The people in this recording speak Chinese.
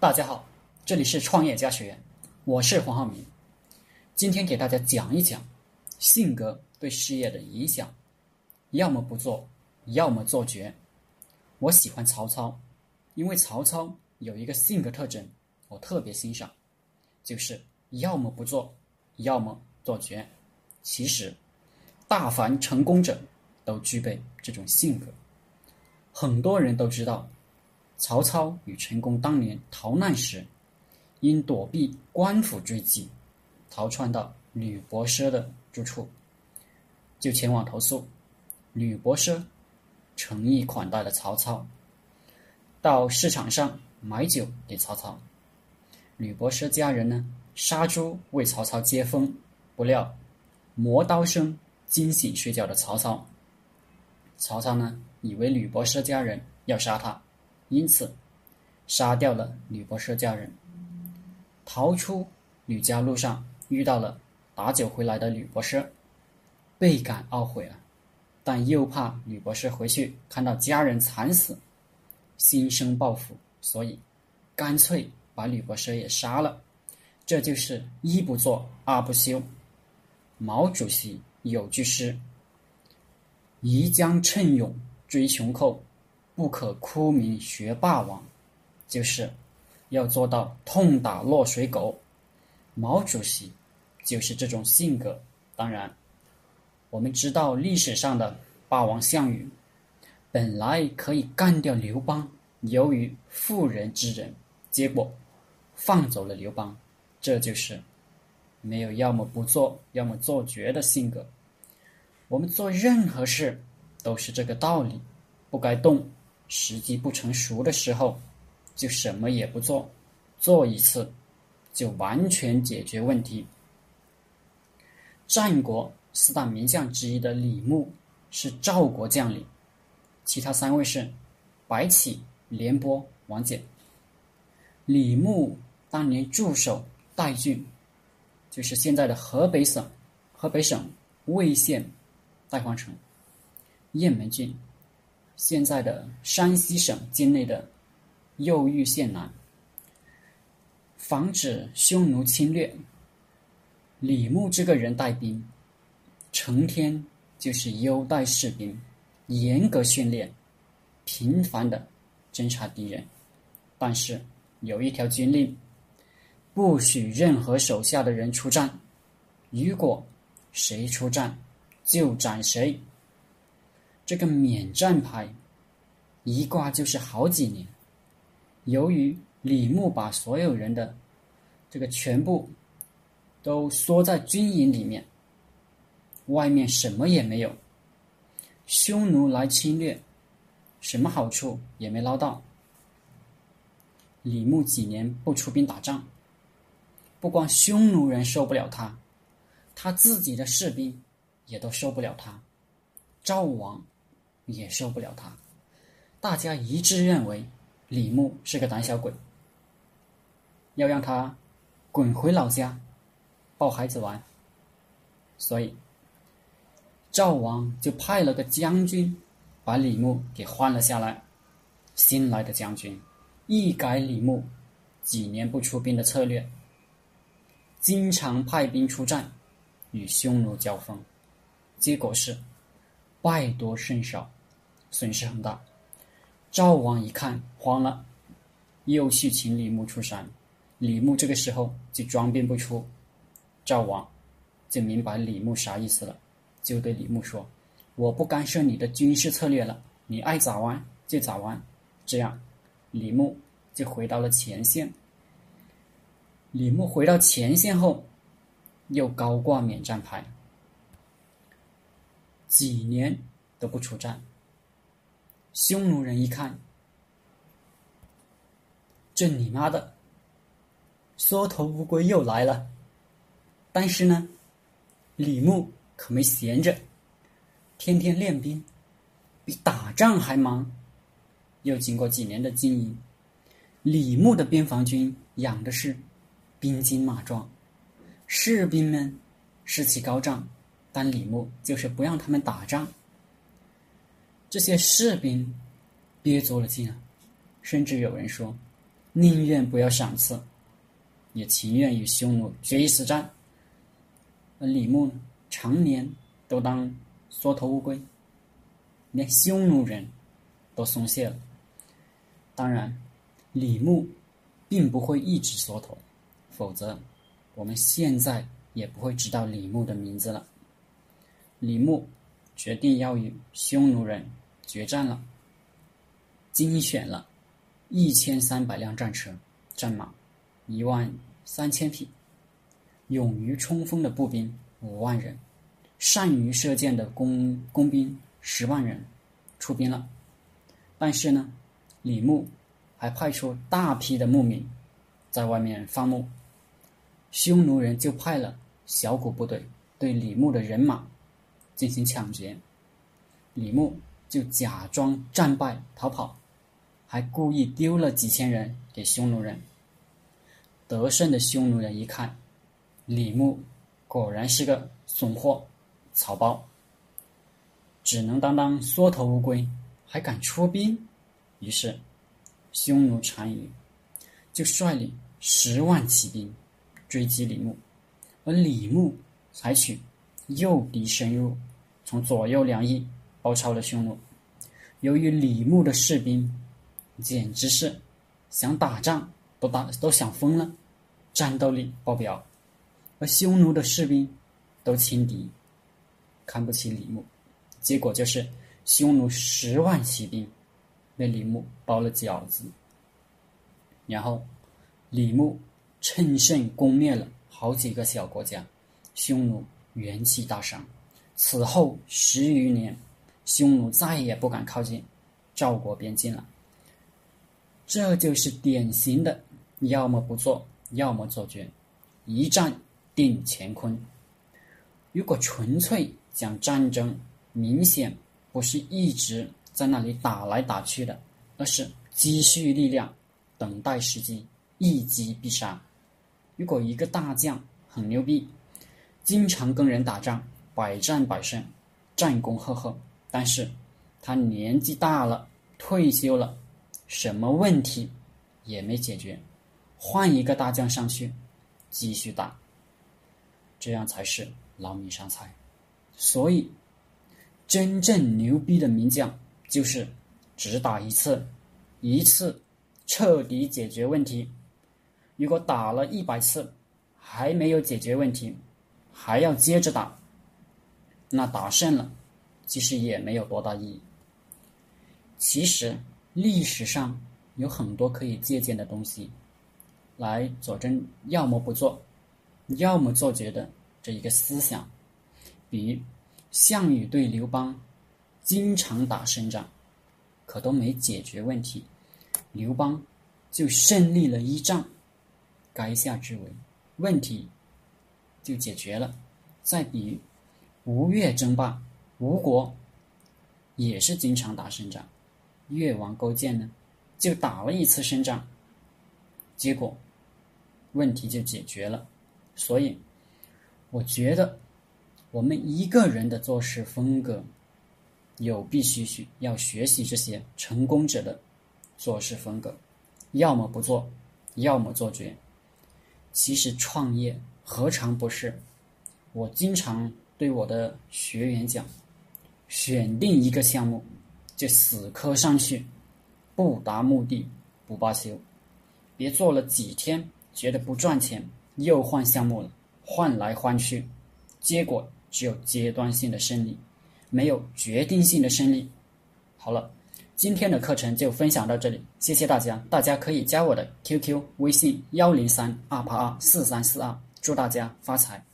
大家好，这里是创业家学院，我是黄浩明。今天给大家讲一讲性格对事业的影响，要么不做，要么做绝。我喜欢曹操，因为曹操有一个性格特征，我特别欣赏，就是要么不做，要么做绝。其实，大凡成功者都具备这种性格。很多人都知道。曹操与陈宫当年逃难时，因躲避官府追击，逃窜到吕伯奢的住处，就前往投宿。吕伯奢诚意款待了曹操，到市场上买酒给曹操。吕伯奢家人呢，杀猪为曹操接风，不料磨刀声惊醒睡觉的曹操。曹操呢，以为吕伯奢家人要杀他。因此，杀掉了吕伯奢家人。逃出吕家路上，遇到了打酒回来的吕伯奢，倍感懊悔啊，但又怕吕伯奢回去看到家人惨死，心生报复，所以干脆把吕伯奢也杀了。这就是一不做二不休。毛主席有句诗：“宜将趁勇追穷寇。”不可哭名学霸王，就是要做到痛打落水狗。毛主席就是这种性格。当然，我们知道历史上的霸王项羽，本来可以干掉刘邦，由于妇人之仁，结果放走了刘邦。这就是没有要么不做，要么做绝的性格。我们做任何事都是这个道理，不该动。时机不成熟的时候，就什么也不做，做一次就完全解决问题。战国四大名将之一的李牧是赵国将领，其他三位是白起、廉颇、王翦。李牧当年驻守代郡，就是现在的河北省河北省魏县代荒城雁门郡。现在的山西省境内的右玉县南，防止匈奴侵略。李牧这个人带兵，成天就是优待士兵，严格训练，频繁的侦察敌人。但是有一条军令，不许任何手下的人出战，如果谁出战，就斩谁。这个免战牌一挂就是好几年。由于李牧把所有人的这个全部都缩在军营里面，外面什么也没有，匈奴来侵略，什么好处也没捞到。李牧几年不出兵打仗，不光匈奴人受不了他，他自己的士兵也都受不了他。赵王。也受不了他，大家一致认为李牧是个胆小鬼，要让他滚回老家抱孩子玩。所以赵王就派了个将军把李牧给换了下来。新来的将军一改李牧几年不出兵的策略，经常派兵出战与匈奴交锋，结果是败多胜少。损失很大，赵王一看慌了，又去请李牧出山。李牧这个时候就装病不出，赵王就明白李牧啥意思了，就对李牧说：“我不干涉你的军事策略了，你爱咋玩就咋玩。”这样，李牧就回到了前线。李牧回到前线后，又高挂免战牌，几年都不出战。匈奴人一看，这你妈的，缩头乌龟又来了。但是呢，李牧可没闲着，天天练兵，比打仗还忙。又经过几年的经营，李牧的边防军养的是兵精马壮，士兵们士气高涨，但李牧就是不让他们打仗。这些士兵憋足了劲啊，甚至有人说，宁愿不要赏赐，也情愿与匈奴决一死战。而李牧常年都当缩头乌龟，连匈奴人都松懈了。当然，李牧并不会一直缩头，否则我们现在也不会知道李牧的名字了。李牧决定要与匈奴人决战了，精选了一千三百辆战车、战马，一万三千匹，勇于冲锋的步兵五万人，善于射箭的弓弓兵十万人出兵了。但是呢？李牧还派出大批的牧民在外面放牧，匈奴人就派了小股部队对李牧的人马进行抢劫，李牧就假装战败逃跑，还故意丢了几千人给匈奴人。得胜的匈奴人一看，李牧果然是个怂货、草包，只能当当缩头乌龟，还敢出兵。于是，匈奴单于就率领十万骑兵追击李牧，而李牧采取诱敌深入，从左右两翼包抄了匈奴。由于李牧的士兵简直是想打仗都打都想疯了，战斗力爆表，而匈奴的士兵都轻敌，看不起李牧，结果就是匈奴十万骑兵。被李牧包了饺子，然后李牧趁胜攻灭了好几个小国家，匈奴元气大伤。此后十余年，匈奴再也不敢靠近赵国边境了。这就是典型的要么不做，要么做绝，一战定乾坤。如果纯粹讲战争，明显不是一直。在那里打来打去的，而是积蓄力量，等待时机，一击必杀。如果一个大将很牛逼，经常跟人打仗，百战百胜，战功赫赫，但是他年纪大了，退休了，什么问题也没解决，换一个大将上去，继续打，这样才是劳民伤财。所以，真正牛逼的名将。就是只打一次，一次彻底解决问题。如果打了一百次还没有解决问题，还要接着打，那打胜了其实也没有多大意义。其实历史上有很多可以借鉴的东西，来佐证要么不做，要么做绝的这一个思想。比如项羽对刘邦。经常打胜仗，可都没解决问题，刘邦就胜利了一仗，垓下之围，问题就解决了。再比吴越争霸，吴国也是经常打胜仗，越王勾践呢就打了一次胜仗，结果问题就解决了。所以我觉得我们一个人的做事风格。有必须需要学习这些成功者的做事风格，要么不做，要么做绝。其实创业何尝不是？我经常对我的学员讲：选定一个项目就死磕上去，不达目的不罢休。别做了几天觉得不赚钱，又换项目了，换来换去，结果只有阶段性的胜利。没有决定性的胜利。好了，今天的课程就分享到这里，谢谢大家。大家可以加我的 QQ 微信幺零三二八二四三四二，祝大家发财。